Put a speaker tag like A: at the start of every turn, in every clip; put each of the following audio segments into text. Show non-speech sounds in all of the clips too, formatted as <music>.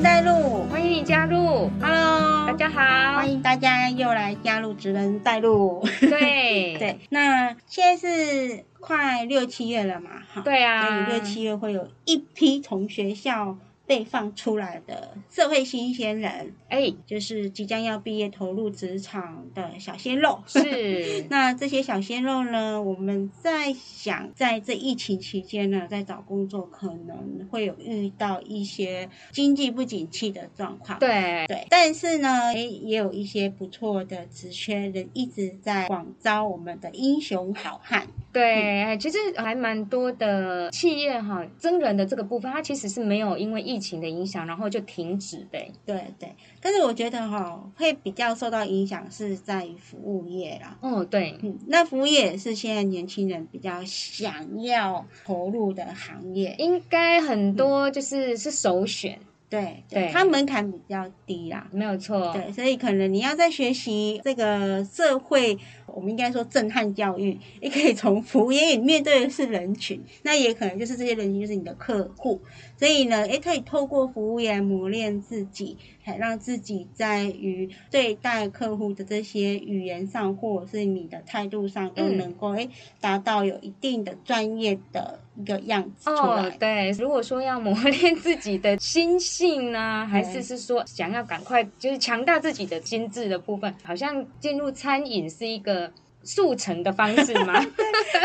A: 人带路，
B: 欢迎你加入。
A: Hello，
B: 大家好，
A: 欢迎大家又来加入职人带路。
B: 对。<laughs>
A: 对，那现在是快六七月了嘛，哈，
B: 对啊。
A: 所以六七月会有一批从学校被放出来的社会新鲜人，
B: 哎，
A: 就是即将要毕业投入职场的小鲜肉。
B: 是 <laughs>
A: 那这些小鲜肉呢，我们在想，在这疫情期间呢，在找工作可能会有遇到一些经济不景气的状况。
B: 对，
A: 对，但是呢，哎也有一些不错的职缺人一直在广招我们的英雄好汉。
B: 对，哎其实还蛮多的企业哈，真人的这个部分，它其实是没有因为疫情的影响，然后就停止呗。
A: 对对，但是我觉得哈、会比较受到影响是在于服务业啦。
B: 哦，对，
A: 嗯，那服务业也是现在年轻人比较想要投入的行业。
B: 应该很多就是是首选，
A: 对
B: 对
A: 它门槛比较低啦。
B: 没有错。
A: 对，所以可能你要在学习这个社会，我们应该说震撼教育，也可以从服务业，你面对的是人群，那也可能就是这些人群就是你的客户，所以呢，也可以透过服务业来磨练自己，还让自己在于对待客户的这些语言上，或者是你的态度上，都
B: 嗯。
A: 能够诶达到有一定的专业的一个样子出来。
B: 哦，对，如果说要磨练自己的心性呢，还是是说想要赶快就是强大自己的心智的部分，好像进入餐饮是一个速成的方式吗？<laughs> <laughs>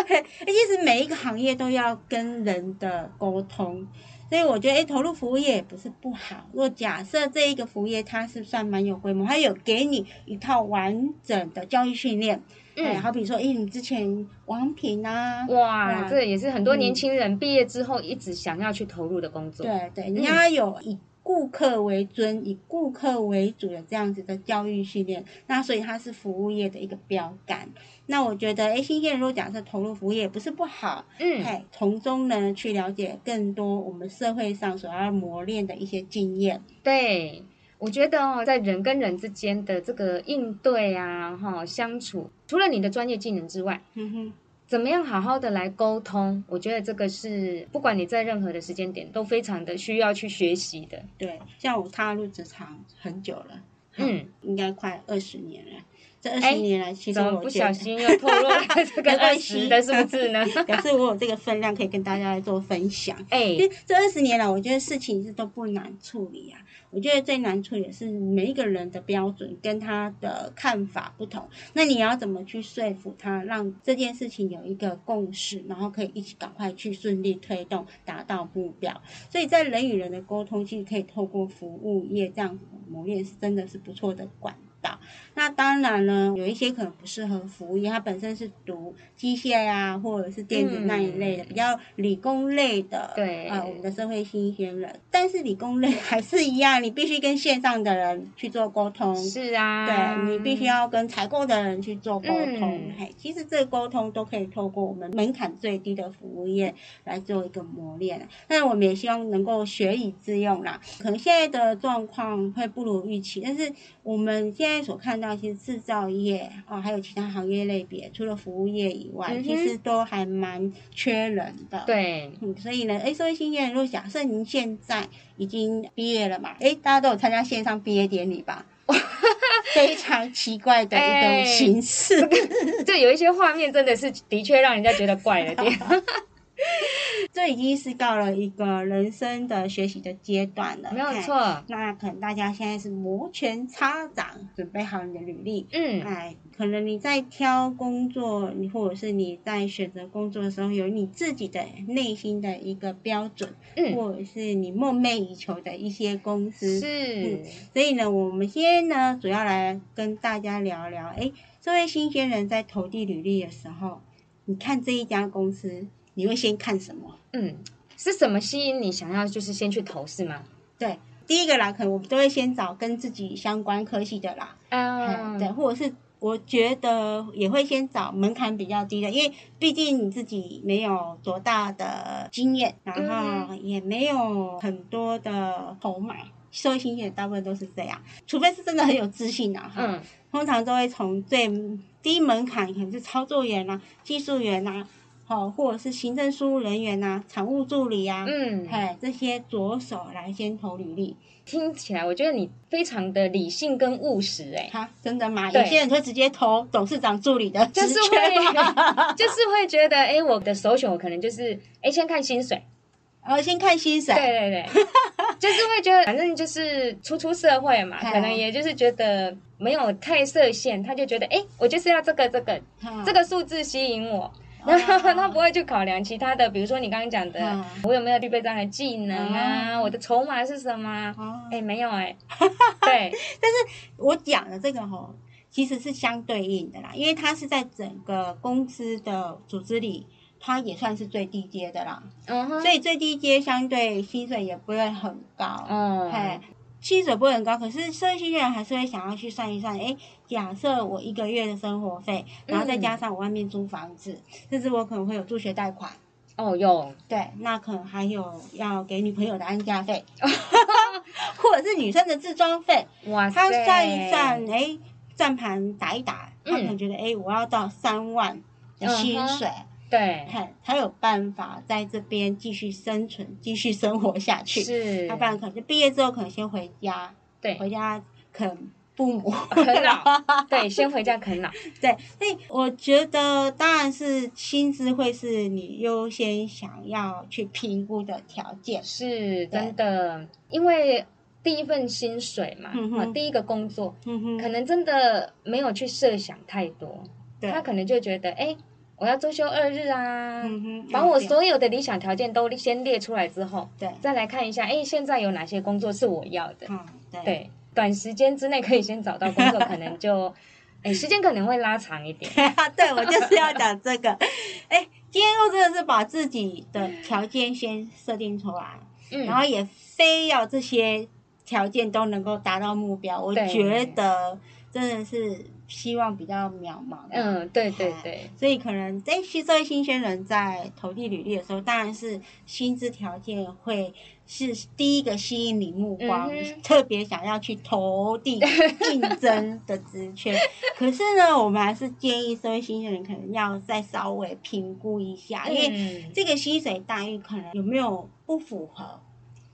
B: <laughs>
A: 其实每一个行业都要跟人的沟通，所以我觉得，哎，投入服务业也不是不好。如果假设这一个服务业它是算蛮有规模，它有给你一套完整的教育训练，
B: 嗯
A: 哎，好比说，哎，你之前王品啊，
B: 哇，
A: 哇
B: 这也是很多年轻人毕业之后一直想要去投入的工作。
A: 对对，你要有以顾客为尊、以顾客为主的这样子的教育训练，那所以它是服务业的一个标杆。那我觉得，哎，新鲜人如果假设投入服务业也不是不好，
B: 嗯，
A: 哎，从中呢去了解更多我们社会上所要磨练的一些经验。
B: 对。我觉得哦，在人跟人之间的这个应对啊，哈，相处，除了你的专业技能之外，
A: 嗯哼，
B: 怎么样好好的来沟通？我觉得这个是不管你在任何的时间点都非常的需要去学习的。
A: 对，像我踏入职场很久了，
B: 嗯，
A: 应该快二十年了。这二
B: 哎
A: 十年来，其实我不
B: 小心又透露了 <laughs> 这个
A: 没
B: 二
A: 关系
B: 十的数字呢？<laughs>
A: 表示我有这个分量可以跟大家来做分享。
B: 哎
A: 因，为这二十年来，我觉得事情是都不难处理啊。我觉得最难处理的是每一个人的标准跟他的看法不同，那你要怎么去说服他，让这件事情有一个共识，然后可以一起赶快去顺利推动，达到目标。所以在人与人的沟通，其实可以透过服务业这样子的磨练，是真的是不错的管道。那当然呢，有一些可能不适合服务业，它本身是读机械呀、或者是电子那一类的、
B: 嗯
A: 比较理工类的，
B: 对
A: 啊、我们的社会新鲜人。但是理工类还是一样，你必须跟线上的人去做沟通。
B: 是啊，
A: 对你必须要跟采购的人去做沟通，
B: 嗯
A: 嘿，其实这个沟通都可以透过我们门槛最低的服务业来做一个磨练。但我们也希望能够学以致用啦。可能现在的状况会不如预期，但是我们现在所看到，其实制造业哦、还有其他行业类别，除了服务业以外，
B: 嗯
A: 其实都还蛮缺人的。。
B: 对，
A: 嗯，所以呢，哎，社会新鲜人，如果假设您现在已经毕业了嘛，哎，大家都有参加线上毕业典礼吧？非常奇怪的一 <laughs>
B: 哎
A: 种形式。<laughs>
B: 就有一些画面真的是的确让人家觉得怪了点。<laughs> <laughs>
A: 这已经是到了一个人生的学习的阶段了，
B: 没有
A: 哎。
B: 错，
A: 那可能大家现在是摩拳擦掌，准备好你的履历。
B: 嗯，
A: 哎，可能你在挑工作，你或者是你在选择工作的时候，有你自己的内心的一个标准，
B: 嗯，
A: 或者是你梦寐以求的一些公司。
B: 是，
A: 所以呢，我们今天呢，主要来跟大家聊聊，哎，这位新鲜人在投递履历的时候，你看这一家公司，你会先看什么？
B: 嗯，是什么吸引你想要就是先去投是吗？
A: 对，第一个啦，可能我们都会先找跟自己相关科系的啦，
B: 啊
A: 嗯，对，或者是我觉得也会先找门槛比较低的，因为毕竟你自己没有多大的经验，然后也没有很多的筹码。社会新鲜人大部分都是这样，除非是真的很有自信啊，哈、
B: 嗯，
A: 通常都会从最低门槛，可能是操作员啊、技术员啊，好、或者是行政事务人员呐、产务助理啊，
B: 嗯，
A: 哎，这些着手来先投履历。
B: 听起来我觉得你非常的理性跟务实哎、
A: 哈，真的吗？有些人会直接投董事长助理的职
B: 就是
A: 缺
B: 就是会觉得哎、我的首选我可能就是哎、先看薪水，
A: 呃，先看薪水。
B: 对对对，<laughs> 就是会觉得反正就是初出社会嘛，
A: 嗯
B: 可能也就是觉得没有太设限，他就觉得哎、我就是要这个这个
A: 哈
B: 这个数字吸引我。
A: 哦
B: 然后他不会去考量其他的，比如说你刚刚讲的，
A: 嗯。
B: 我有没有具备这样的技能啊？
A: 嗯。
B: 我的筹码是什么？哎、没有哎、<laughs> 对，但是
A: 我讲的这个吼，其实是相对应的啦，因为它是在整个公司的组织里，它也算是最低阶的啦，
B: 嗯哼，
A: 所以最低阶相对薪水也不会很高。
B: 哦，
A: 嘿，薪水不会很高，可是社会新鲜人还是会想要去算一算，诶，假设我一个月的生活费，然后再加上我外面租房子，甚至我可能会有助学贷款，
B: 哦有，
A: 对，那可能还有要给女朋友的安家费，<laughs> 或者是女生的自装费，
B: 哇塞，
A: 他算一算，诶，站盘打一打，他可能
B: 嗯
A: 觉得，诶，我要到三万的薪水，
B: 对，
A: 看才有办法在这边继续生存、继续生活下去。
B: 是，
A: 要不然可能就毕业之后可能先回家，
B: 对，
A: 回家啃父母。
B: 啃老，<laughs> 对，先回家啃老，
A: 对，所以我觉得当然是薪资会是你优先想要去评估的条件。
B: 是真的，因为第一份薪水嘛，啊，第一个工作，
A: 嗯哼，
B: 可能真的没有去设想太多，
A: 对，
B: 他可能就觉得，哎，我要周休二日啊，
A: 嗯，
B: 把我所有的理想条件都先列出来之后，
A: 对，
B: 再来看一下，哎，现在有哪些工作是我要的？
A: 嗯，对，
B: 对，短时间之内可以先找到工作，可能就，<laughs> 哎，时间可能会拉长一点。<laughs>
A: 对我就是要讲这个。<laughs> 哎，今天又真的是把自己的条件先设定出来，
B: 嗯，
A: 然后也非要这些条件都能够达到目标，我觉得真的是希望比较渺茫。
B: 嗯，对对对，
A: 所以可能在新社会新鲜人在投递履历的时候，当然是薪资条件会是第一个吸引你目光，
B: 嗯
A: 特别想要去投递竞争的职缺。<laughs> 可是呢，我们还是建议社会新鲜人可能要再稍微评估一下，因为
B: 嗯
A: 这个薪水待遇可能有没有不符合。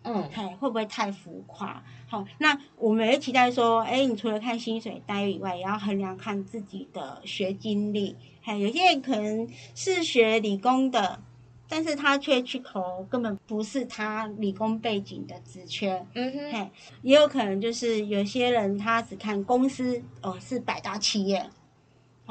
B: 嗯
A: 嘿，会不会太浮夸？好，那我们也期待说，哎，你除了看薪水待遇以外，也要衡量看自己的学经历。还有些人可能是学理工的，但是他却去投根本不是他理工背景的职缺。
B: 嗯哼，
A: 嘿，也有可能就是有些人他只看公司哦是百大企业。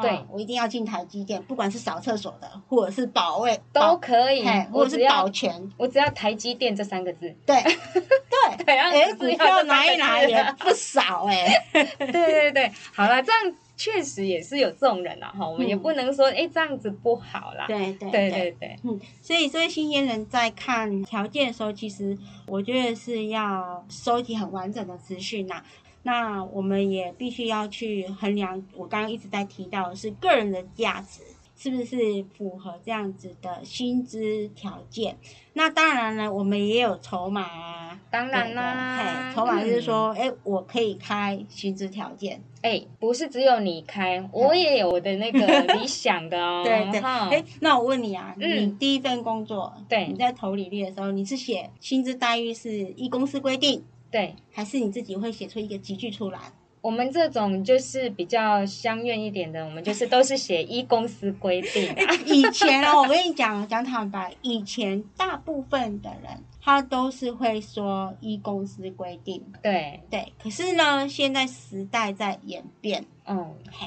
A: 哦
B: 对
A: 我一定要进台积电，不管是扫厕所的，或者是保卫，
B: 都可以
A: 嘿，，或者是
B: 我只
A: 保全，
B: 我只要台积电这三个字，
A: 对 <laughs> 对，
B: 对，然后
A: 哎，股
B: 只要
A: 拿一拿也不少哎、<laughs>
B: 对对对，好了，这样确实也是有这种人啊，哈，我们也
A: 嗯。
B: 不能说哎这样子不好啦，
A: 对对
B: 对对。对，
A: 嗯，所以这位新鲜人在看条件的时候，其实我觉得是要收集很完整的资讯呐。那我们也必须要去衡量，我刚刚一直在提到的是个人的价值是不是符合这样子的薪资条件。那当然了，我们也有筹码啊。
B: 当然啦
A: 筹码就是说，哎、我可以开薪资条件，
B: 哎，不是只有你开，我也有我的那个理想的哦，<laughs>
A: 对对，
B: 哈
A: 哎，那我问你啊，
B: 嗯
A: 你第一份工作，
B: 对
A: 你在投履历的时候，你是写薪资待遇是依公司规定，
B: 对。
A: 还是你自己会写出一个集句出来？
B: 我们这种就是比较相怨一点的，我们就是都是写依公司规定啊。<laughs>
A: 以前哦，我跟你讲，讲坦白，以前大部分的人他都是会说依公司规定，
B: 对，
A: 对。可是呢，现在时代在演变，
B: 嗯，
A: 嘿，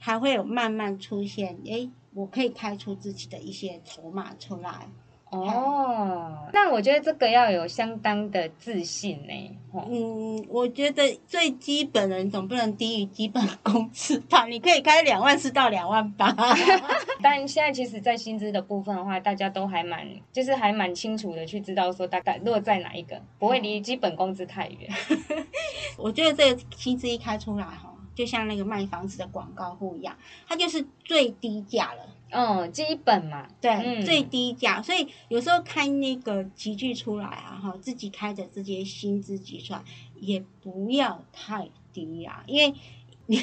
A: 还会有慢慢出现，诶，我可以开出自己的一些筹码出来。
B: 哦，那我觉得这个要有相当的自信呢。哦
A: 嗯，我觉得最基本的你总不能低于基本工资吧？你可以开两万四到两万八。<laughs>
B: 但现在其实，在薪资的部分的话，大家都还蛮，就是还蛮清楚的去知道说大概落在哪一个，不会离基本工资太远。<laughs>
A: 我觉得这个薪资一开出来哈，就像那个卖房子的广告户一样，它就是最低价了。
B: 嗯，基本嘛，
A: 对，
B: 嗯。
A: 最低价，所以有时候开那个集聚出来啊，哈，自己开的这些薪资集出来，也不要太低啊，因为你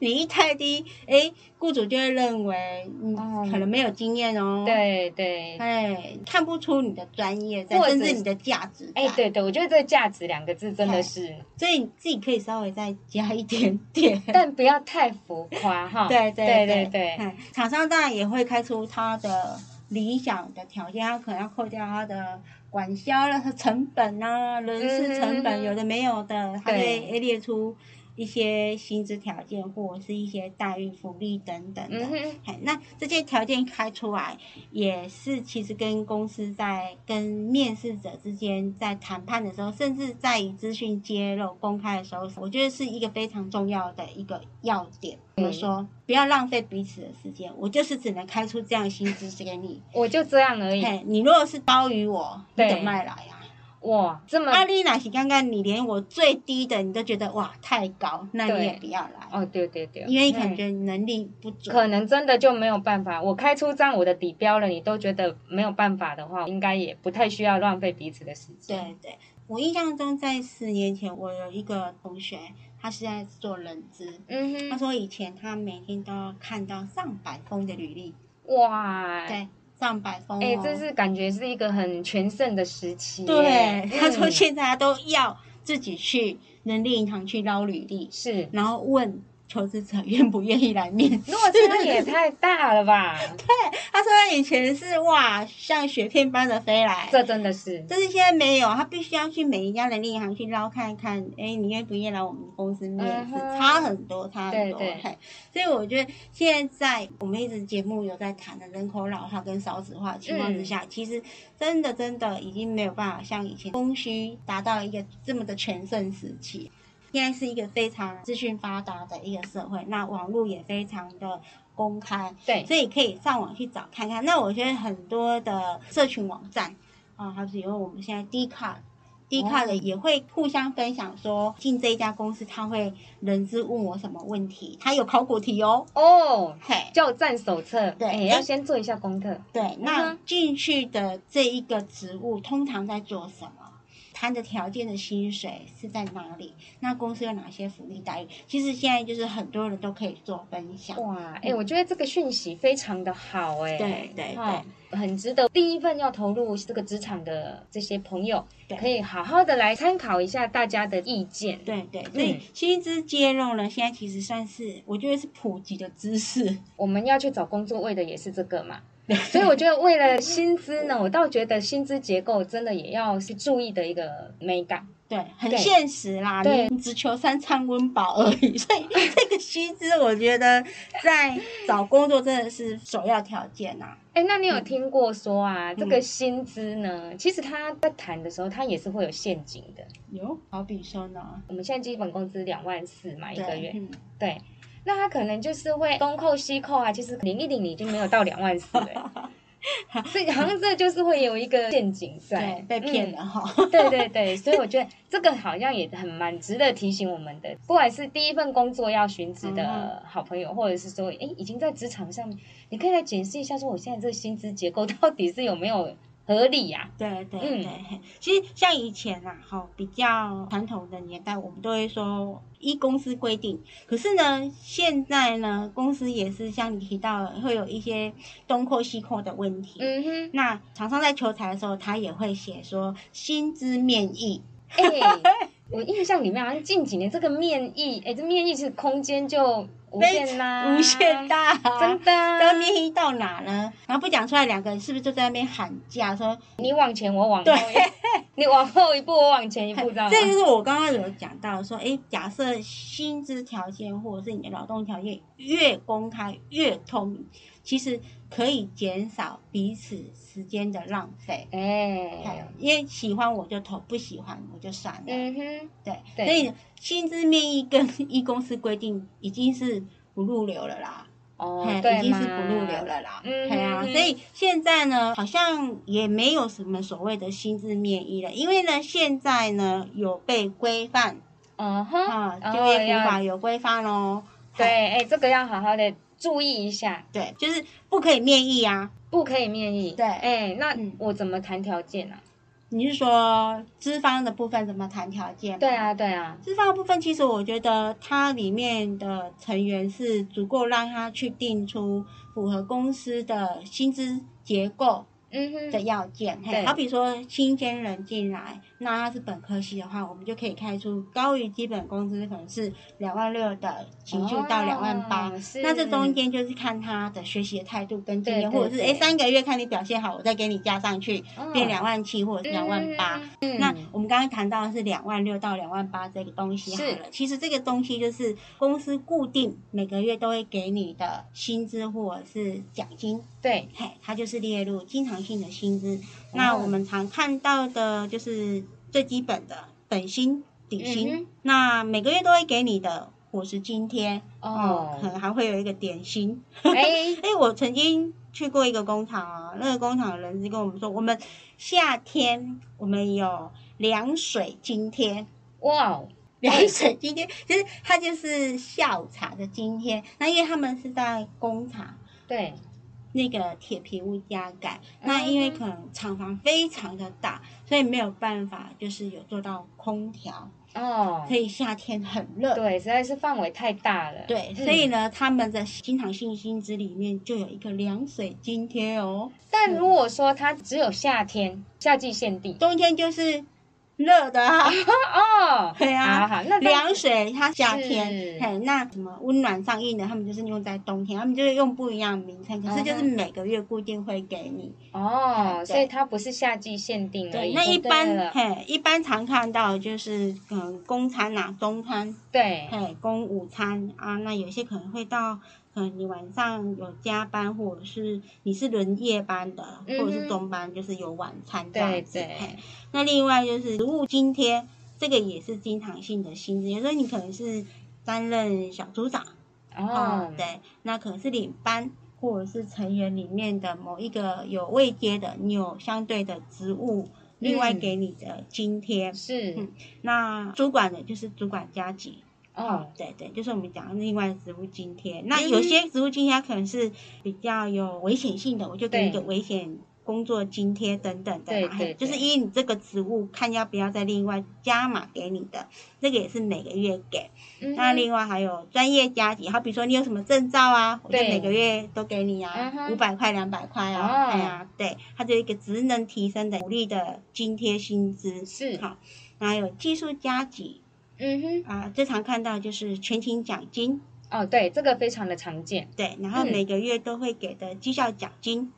A: 你一太低，哎，雇主就会认为你
B: 哦
A: 可能没有经验哦。，
B: 对对，
A: 哎，看不出你的专业甚至你的价值在。
B: 哎，对对，我觉得这个价值两个字真的
A: 哎
B: 是，
A: 所以你自己可以稍微再加一点点。
B: 但不要太浮夸哈。
A: 对对
B: 对
A: 对厂商当然也会开出他的理想的条件，他可能要扣掉他的管销了成本啊、人事成本，
B: 嗯
A: 有的没有的，他会列出一些薪资条件或者是一些待遇、福利等等的。
B: 嗯
A: 那这些条件开出来，也是其实跟公司在跟面试者之间在谈判的时候，甚至在于资讯揭露公开的时候，我觉得是一个非常重要的一个要点。怎么说？不要浪费彼此的时间，我就是只能开出这样薪资给你。
B: 我就这样而已。
A: 嘿，你如果是高于我，你
B: 对
A: 怎么卖来啊？
B: 哇，这么
A: 阿丽娜，是刚刚你连我最低的你都觉得哇太高，那你也不要来，
B: 哦，对对对，
A: 因为你可能
B: 嗯
A: 觉你能力不足。
B: 可能真的就没有办法。我开出张我的底标了，你都觉得没有办法的话，应该也不太需要浪费彼此的时间。
A: 对对，我印象中在四年前，我有一个同学，他是在做人资，
B: 嗯哼，
A: 他说以前他每天都要看到上百封的履历，
B: 哇，
A: 对，上百封、哦。
B: 哎、这是感觉是一个很全盛的时期。
A: 对，他说
B: 嗯
A: 现在他都要自己去人力银行去捞履历，
B: 是，
A: 然后问求职者愿不愿意来面试。
B: 落差也太大了吧？<laughs>
A: 对他说他以前是哇，像雪片般的飞来，
B: 这真的是，
A: 但是现在没有，他必须要去每一家人力银行去捞看看，哎，你愿不愿意来我们公司面试？
B: 嗯
A: 差很多，差很多。
B: 对对
A: 所以我觉得现在我们一直节目有在谈的人口老化跟少子化情况之
B: 嗯
A: 下，其实真的真的已经没有办法像以前供需达到一个这么的全盛时期。现在是一个非常资讯发达的一个社会，那网络也非常的公开，
B: 对，
A: 所以可以上网去找看看。那我觉得很多的社群网站啊，还是因为我们现在 D 卡。D 卡的也会互相分享说，进这一家公司他会人资问我什么问题，他有考古题哦。
B: 哦，
A: 嘿，
B: 教战手册，
A: 对
B: 哎要先做一下功课。
A: 对，那进去的这一个职务通常在做什么？谈的条件的薪水是在哪里？那公司有哪些福利待遇？其实现在就是很多人都可以做分享。
B: 哇，哎、我觉得这个讯息非常的好、哎，
A: 对对
B: 对很值得第一份要投入这个职场的这些朋友，可以好好的来参考一下大家的意见。
A: 对对，所以薪资揭露呢，现在其实算是我觉得是普及的知识。
B: 我们要去找工作为的也是这个嘛，<laughs> 所以我觉得为了薪资呢，我倒觉得薪资结构真的也要是注意的一个美感。
A: 对，很
B: 对
A: 现实啦，
B: 对。
A: 你只求三餐温饱而已，<laughs> 所以这个薪资，我觉得在找工作真的是首要条件呐、<laughs>
B: 哎，那你有听过说
A: 嗯。
B: 啊，这个薪资呢，其实他在谈的时候，他也是会有陷阱的。
A: 有，好比说呢，
B: 我们现在基本工资两万四嘛，一个月，
A: 嗯。
B: 对，那他可能就是会东扣西扣啊，其实领一领你就没有到两万四了，<laughs> 所以好像这就是会有一个陷阱在
A: 对，，被骗了哈。
B: 嗯。对对对，所以我觉得这个好像也很蛮值得提醒我们的，不管是第一份工作要寻职
A: 嗯
B: 的好朋友，或者是说，哎，已经在职场上面，你可以来检视一下，说我现在这个薪资结构到底是有没有合理呀、
A: 对对
B: 嗯
A: 对，嘿其实像以前啊，哈，比较传统的年代，我们都会说依公司规定。可是呢，现在呢，公司也是像你提到的，会有一些东扣西扣的问题。
B: 嗯哼，
A: 那厂商在求财的时候，他也会写说薪资面议，
B: 哎、我印象里面好像近几年这个面议，哎、这面议是空间就无限啦、
A: 无限大、
B: 真的啊、
A: 要面议到哪呢？然后不讲出来，两个人是不是就在那边喊价说？
B: 你往前，我往后，<laughs> 你往后一步，我往前一步，知道吗？
A: 这就是我刚刚有讲到说，哎，假设薪资条件或者是你的劳动条件越公开越透明，其实可以减少彼此时间的浪费。
B: 哎、
A: 因为喜欢我就投，不喜欢我就算了。
B: 嗯哼，
A: 对，
B: 对
A: 所以薪资面议跟一公司规定已经是不入流了啦。
B: 哦对
A: 已经是不入流了啦。
B: 嗯
A: 对啊，
B: 嗯
A: 所以现在呢，好像也没有什么所谓的薪资面议了，因为呢，现在呢有被规范
B: 嗯哼，
A: 啊，
B: 哦
A: 就业法有规范哦。
B: 对，哎、这个要好好的注意一下，
A: 对，就是不可以面议啊。
B: 不可以面议。
A: 对
B: 哎、那
A: 嗯
B: 我怎么谈条件啊？
A: 你是说资方的部分怎么谈条件？
B: 对啊，对啊，
A: 资方的部分其实我觉得它里面的成员是足够让他去定出符合公司的薪资结构。
B: 嗯哼，
A: 的要件，嘿，好比说新鲜人进来，那他是本科系的话，我们就可以开出高于基本工资，可能是两万六的情绪到两万八，那这中间就是看他的学习的态度跟经验，或者是哎三个月看你表现好，我再给你加上去，变两万七或者是两万八。那我们刚刚谈到的是两万六到两万八这个东西好了，其实这个东西就是公司固定每个月都会给你的薪资或者是奖金。
B: 对，
A: 嘿，它就是列入经常性的薪资。那我们常看到的就是最基本的本薪、底薪。那每个月都会给你的伙食津贴哦，可能还会有一个点心。哎 <laughs> 哎，我曾经去过一个工厂啊，那个工厂的人是跟我们说，我们夏天我们有凉水津贴。哇，<laughs> 凉水津贴，其实它就是下午茶的津贴。那因为他们是在工厂，
B: 对。
A: 那个铁皮屋加盖，那因为可能厂房非常的大，所以没有办法，就是有做到空调哦，所以夏天很热。
B: 对，实在是范围太大了。
A: 对，所以呢，他们的经常性薪资里面就有一个凉水津贴哦。
B: 但如果说它只有夏天，夏季限定，
A: 冬天就是。热的啊，<laughs> 哦，对啊，那凉水它夏天，嘿，那什么温暖上映的，他们就是用在冬天，他们就是用不一样的名称，可是就是每个月固定会给你。
B: 哦，所以它不是夏季限定的。
A: 对，那一般嘿，一般常看到就是嗯，公餐呐，中餐，
B: 对，
A: 嘿，公午餐啊，那有些可能会到。嗯，你晚上有加班，或者是你是轮夜班的，或者是中班，就是有晚餐这样子。那另外就是职务津贴，这个也是经常性的薪资。有时候你可能是担任小组长，哦，对，那可能是领班，或者是成员里面的某一个有位阶的，你有相对的职务，另外给你的津贴
B: 是。
A: 那主管的就是主管加级。哦，对对，就是我们讲的另外的职务津贴。那有些职务津贴可能是比较有危险性的，我就给你个危险工作津贴等等的。
B: 对对，
A: 就是因为你这个职务，看要不要再另外加码给你的，这个也是每个月给。那另外还有专业加级，好比说你有什么证照啊，我就每个月都给你啊，五百块、两百块啊，对啊，对，它就一个职能提升的鼓励的津贴薪资。
B: 是，
A: 好，还有技术加级。嗯哼，啊，最常看到就是全勤奖金
B: 哦，对，这个非常的常见。
A: 对，然后每个月都会给的绩效奖金。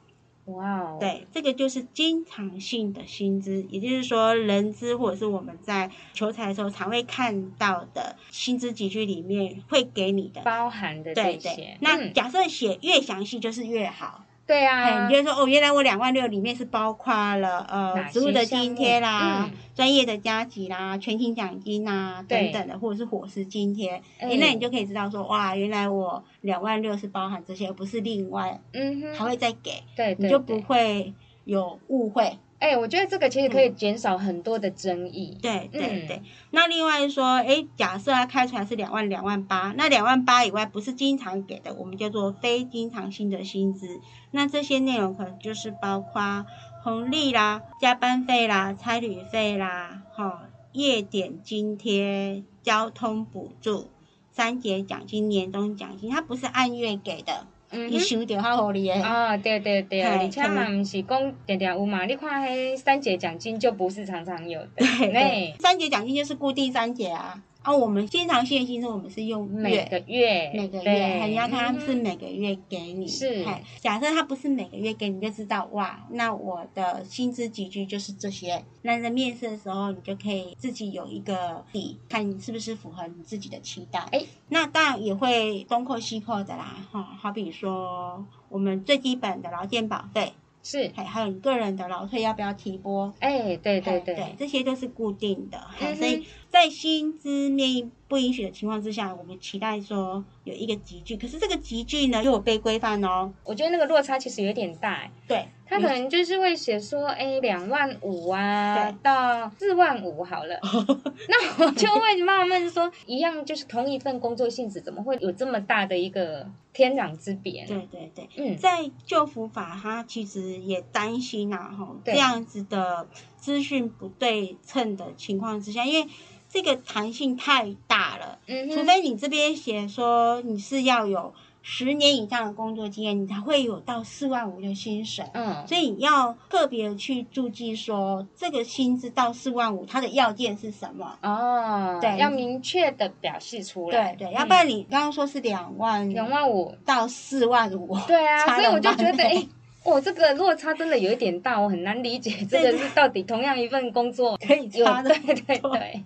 A: 哇哦，对，这个就是经常性的薪资，也就是说，人资或者是我们在求财的时候常会看到的薪资集聚里面会给你的
B: 包含的这些。
A: 那假设写越详细就是越好。
B: 对啊，
A: 你就说哦，原来我两万六里面是包括了呃，职务的津贴啦，专业的加级啦，全勤奖金啦等等的，或者是伙食津贴，哎，那你就可以知道说哇，原来我两万六是包含这些，而不是另外，嗯哼，还会再给，
B: 对，
A: 你就不会有误会。
B: 哎，我觉得这个其实可以减少很多的争议。
A: 对对对，那另外说，哎，假设他开出来是两万两万八，那两万八以外不是经常给的，我们叫做非经常性的薪资。那这些内容可能就是包括红利啦、加班费啦、差旅费啦、哈夜点津贴、交通补助、三节奖金、年终奖金，它不是按月给的。你收着较合理诶。
B: 哦，对对对，而且嘛，毋是讲定定有嘛，你看迄三节奖金就不是常常有的。
A: 对，三节奖金就是固定三节啊。啊，我们经常性薪资我们是用
B: 每个月，
A: 每个月，你要看他是每个月给你。
B: 是，
A: 假设他不是每个月给你，就知道哇，那我的薪资集聚就是这些。那在面试的时候，你就可以自己有一个底，看你是不是符合你自己的期待。哎，那当然也会东扣西扣的啦，哈，好比说我们最基本的劳健保费。
B: 是，
A: 还还有你个人的劳退要不要提拨？
B: 哎，对对对，
A: 这些都是固定的，所以在薪资面不允许的情况之下，我们期待说有一个集聚，可是这个集聚呢又有被规范哦。
B: 我觉得那个落差其实有点大，
A: 对。
B: 他可能就是会写说，哎，两万五啊，到四万五好了。<laughs> 那我就会纳闷说，一样就是同一份工作性质，怎么会有这么大的一个天壤之别？
A: 对对对，嗯，在旧福法，他其实也担心啊，哈，这样子的资讯不对称的情况之下，因为这个弹性太大了，
B: 嗯，
A: 除非你这边写说你是要有十年以上的工作经验，你才会有到四万五的薪水。
B: 嗯，
A: 所以你要特别去注记说，这个薪资到四万五，它的要件是什么？
B: 哦，
A: 对。
B: 要明确的表示出来，
A: 对对，要不然你刚刚说是两万
B: 两万五，
A: 到四万五，
B: 对啊，所以我就觉得，哎、哦，这个落差真的有一点大，我很难理解这个是到底同样一份工作
A: 可以
B: 有
A: 差的
B: 对对对，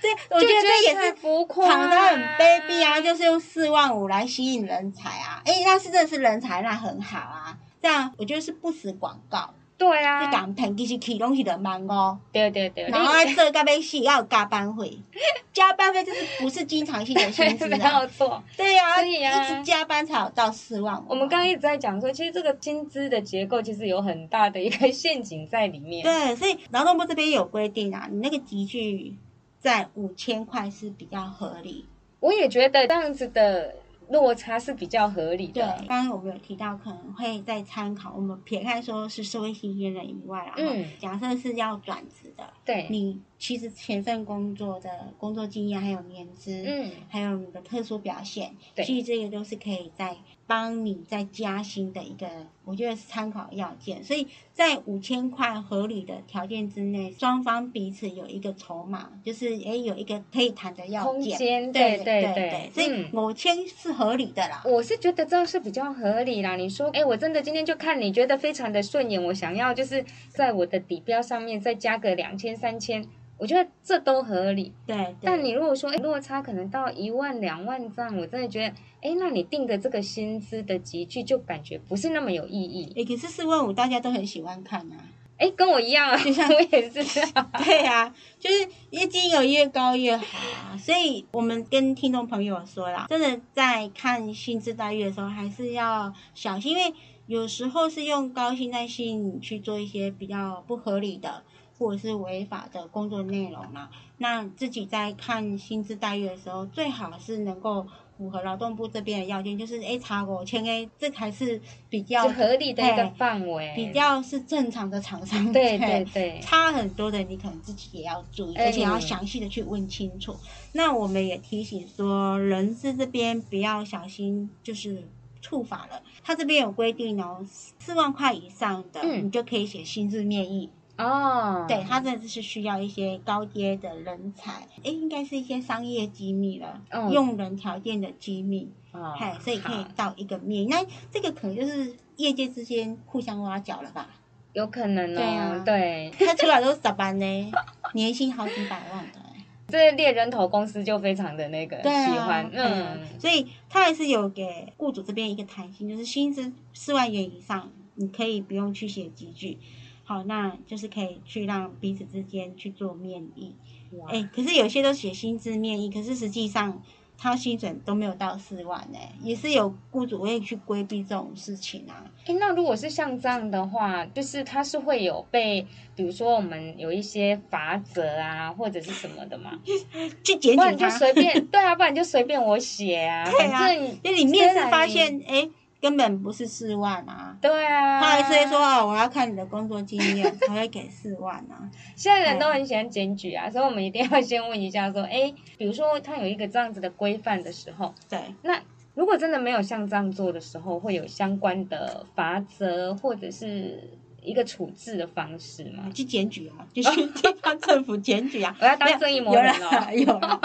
A: 这 <laughs> 我觉得这也是
B: 浮夸，
A: 躺得很卑鄙啊，就是用四万五来吸引人才啊！哎，那是真的是人才，那很好啊。这样我觉得是不实广告，
B: 对
A: 你
B: 啊，
A: 讲骗其实起东西的蛮哦，
B: 对对对，
A: 然后还做到要死，要有加班费，<laughs> 加班费就是不是经常性的薪资
B: 没
A: 啊
B: 有。错。
A: 对呀、
B: 所以啊
A: 一直加班才有到四万五。
B: 我们刚刚一直在讲说，其实这个薪资的结构其实有很大的一个陷阱在里面。
A: 对，所以劳动部这边有规定啊，你那个集聚在五千块是比较合理。
B: 我也觉得这样子的落差是比较合理
A: 对，
B: 的。
A: 刚刚我们有提到，可能会再参考，我们撇开说是社会新鲜人以外然
B: 后
A: 假设是要转职的，
B: 对，
A: 你其实前份工作的工作经验还有年资，
B: 嗯，
A: 还有你的特殊表现，
B: 对
A: 其实这个都是可以在帮你再加薪的一个，我觉得是参考要件。所以在五千块合理的条件之内，双方彼此有一个筹码，就是诶有一个可以谈的要
B: 空
A: 件。
B: 间，
A: 对
B: 对
A: 对
B: 对，
A: 所以
B: 嗯
A: 五千是合理的啦。
B: 我是觉得这样是比较合理啦。你说，哎，我真的今天就看你觉得非常的顺眼，我想要就是在我的底标上面再加个两千、三千，我觉得这都合理。
A: 对对。
B: 但你如果说诶落差可能到一万、两万这样，我真的觉得，哎，那你定的这个薪资的集聚就感觉不是那么有意义。
A: 诶，可是四万五大家都很喜欢看啊。
B: 哎，跟我一样啊，就像 <laughs> 我也是。<laughs>
A: 对呀、就是越金额越高越好啊。所以我们跟听众朋友说啦，真的在看薪资待遇的时候，还是要小心，因为有时候是用高薪在吸引你去做一些比较不合理的或者是违法的工作内容啦。那自己在看薪资待遇的时候，最好是能够符合劳动部这边的要件，就是哎查五千 A，这才是比较
B: 是合理的一个范围，
A: 比较是正常的厂商。<laughs>
B: 对对对，
A: 差很多的，你可能自己也要注意，
B: 哎
A: 而且要详细的去问清楚。那我们也提醒说，人事这边不要小心，就是触法了。他这边有规定哦，四万块以上的，
B: 嗯
A: 你就可以写薪资面议。
B: 哦，
A: 对，他真的是需要一些高阶的人才，诶，应该是一些商业机密了，
B: 哦
A: 用人条件的机密，
B: 哦，
A: 嘿，所以可以
B: 好
A: 到一个面。那这个可能就是业界之间互相挖角了吧？
B: 有可能哦，
A: 对啊
B: 对，
A: 他出来都是十班呢，年薪好几百万的、欸。<laughs>
B: 这猎人头公司就非常的那个
A: 啊，
B: 喜欢，
A: 嗯，
B: 嗯，
A: 所以他还是有给雇主这边一个弹性，就是薪资四万元以上，你可以不用去写集聚，好，那就是可以去让彼此之间去做面议。
B: 哇
A: 哎、可是有些都写薪资面议，可是实际上他薪水都没有到四万呢、也是有雇主会去规避这种事情啊。
B: 诶那如果是像这样的话，就是他是会有被，比如说我们有一些罚则啊，或者是什么的嘛，<laughs>
A: 去检
B: 不然就
A: 举他，
B: 随便，对啊，不然就随便我写啊，<laughs>
A: 对啊
B: 反正
A: 因为你面试
B: 虽然你
A: 发现，哎、根本不是四万啊。
B: 对啊，
A: 他还是会说哦，我要看你的工作经验才会给四万啊。
B: 现在人都很喜欢检举啊，所以我们一定要先问一下说，哎，比如说他有一个这样子的规范的时候，
A: 对，
B: 那如果真的没有像这样做的时候，会有相关的罚则或者是一个处置的方式嘛？
A: 去检举啊，就去地方政府检举啊。<laughs>
B: 我要当正义魔
A: 有
B: 人哦。
A: 啦，有啦，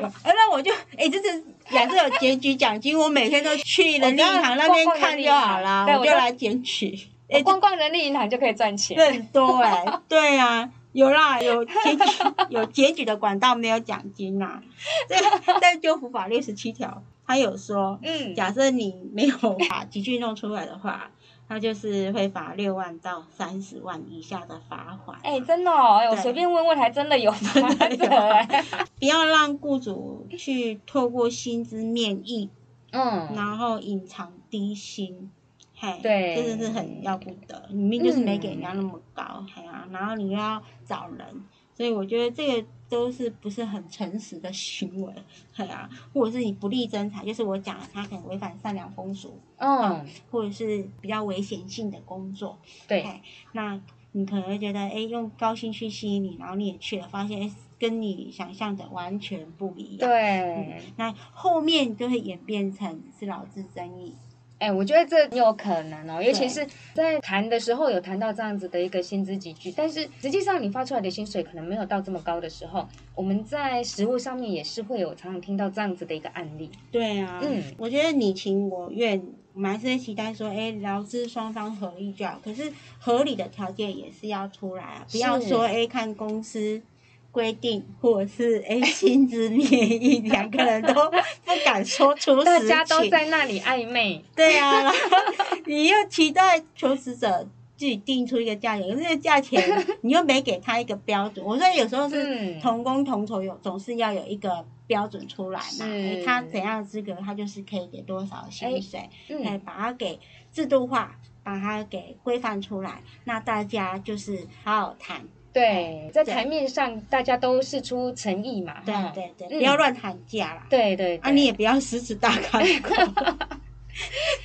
A: 有。啊那我就哎，这是假设有检举奖金，我每天都去人力银行那边看就好啦，
B: 对我就
A: 来检举。哎，
B: 我逛逛人力银行就可以赚钱。
A: 这很多哎，对啊。有啦，有检举有检举的管道，没有奖金啦、这个在旧服法六十七条，他有说，
B: 嗯，
A: 假设你没有把 <laughs> 集聚弄出来的话，他就是会罚六万到三十万以下的罚款。
B: 哎、真的哦，哎我
A: 对
B: 随便问问，还真的有罚则哎。<laughs>
A: 不要让雇主去透过薪资面议，
B: 嗯，
A: 然后隐藏低薪。嘿，
B: 对
A: 真的是很要不得，你明明就是没给人家那么高，嘿啊，然后你又要找人，所以我觉得这个都是不是很诚实的行为，对啊，或者是你不利征才，就是我讲了，他可能违反善良风俗，
B: 嗯，
A: 或者是比较危险性的工作，
B: 对，
A: 嘿那你可能会觉得，哎，用高薪去吸引你，然后你也去了，发现，哎，跟你想象的完全不一样。
B: 对，
A: 那后面就会演变成是劳资争议。
B: 哎，我觉得这有可能哦，尤其是在谈的时候有谈到这样子的一个薪资集聚，但是实际上你发出来的薪水可能没有到这么高的时候，我们在实物上面也是会有常常听到这样子的一个案例。
A: 对啊，嗯，我觉得你情我愿，我们还是会期待说，哎，劳资双方合力就好，可是合理的条件也是要出来啊，不要说哎看公司。规定或者是哎 <laughs> 薪资免疫，两个人都不敢说出实
B: 情，<laughs> 大家都在那里暧昧。
A: 对啊，然后你又期待求职者自己定出一个价钱，可是这个价钱 <laughs> 你又没给他一个标准。我说有时候是同工同酬，有总是要有一个标准出来嘛。他怎样资格，他就是可以给多少薪水，哎，把它给制度化，把它给规范出来，那大家就是好好谈。
B: 对，在台面上大家都是出诚意嘛，
A: 对对对，不要乱喊价啦。
B: 对对，
A: 啊，你也不要狮子大开 <laughs> 口。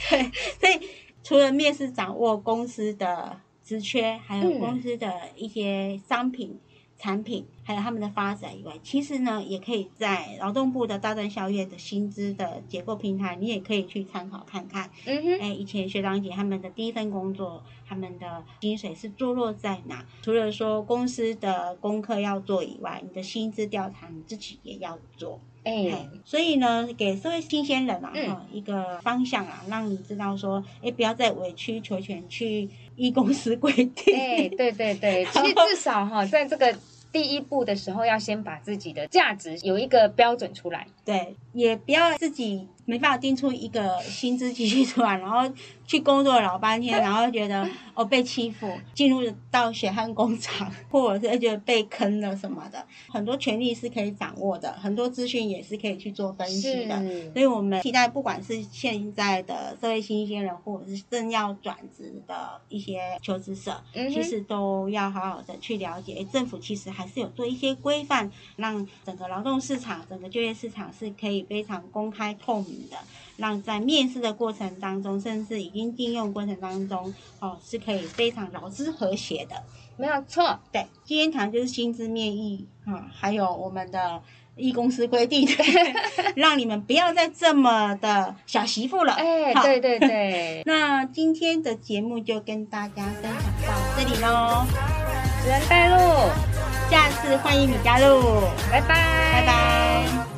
A: 对，所以除了面试掌握公司的职缺，还有公司的一些商品。产品还有他们的发展以外，其实呢，也可以在劳动部的大专校院的薪资的结构平台，你也可以去参考看看。嗯哼，哎，以前学长姐他们的第一份工作，他们的薪水是坐落在哪？除了说公司的功课要做以外，你的薪资调查你自己也要做。哎，所以呢，给社会新鲜人啊，哈，一个方向啊，让你知道说，哎，不要再委曲求全去依公司规定。
B: 哎，对对对，<laughs> 其实至少哈，在这个第一步的时候，要先把自己的价值有一个标准出来。
A: 对，也不要自己。没办法定出一个薪资继续出来，然后去工作老半天，<laughs> 然后觉得哦被欺负，进入到血汗工厂，或者是觉得被坑了什么的，很多权利是可以掌握的，很多资讯也是可以去做分析的。所以我们期待，不管是现在的社会新鲜人，或者是正要转职的一些求职者，其实都要好好的去了解，政府其实还是有做一些规范，让整个劳动市场、整个就业市场是可以非常公开透明。的，让在面试的过程当中，甚至已经应用过程当中，哦，是可以非常劳资和谐的，
B: 没有错。
A: 对，今天谈就是薪资面议啊，还有我们的一公司规定，<laughs> 让你们不要再这么的小媳妇了。
B: 哎，对对 <laughs> 对。
A: 那今天的节目就跟大家分享到这里喽，
B: 主人带路，
A: 下次欢迎你加入，
B: 拜拜，
A: 拜拜。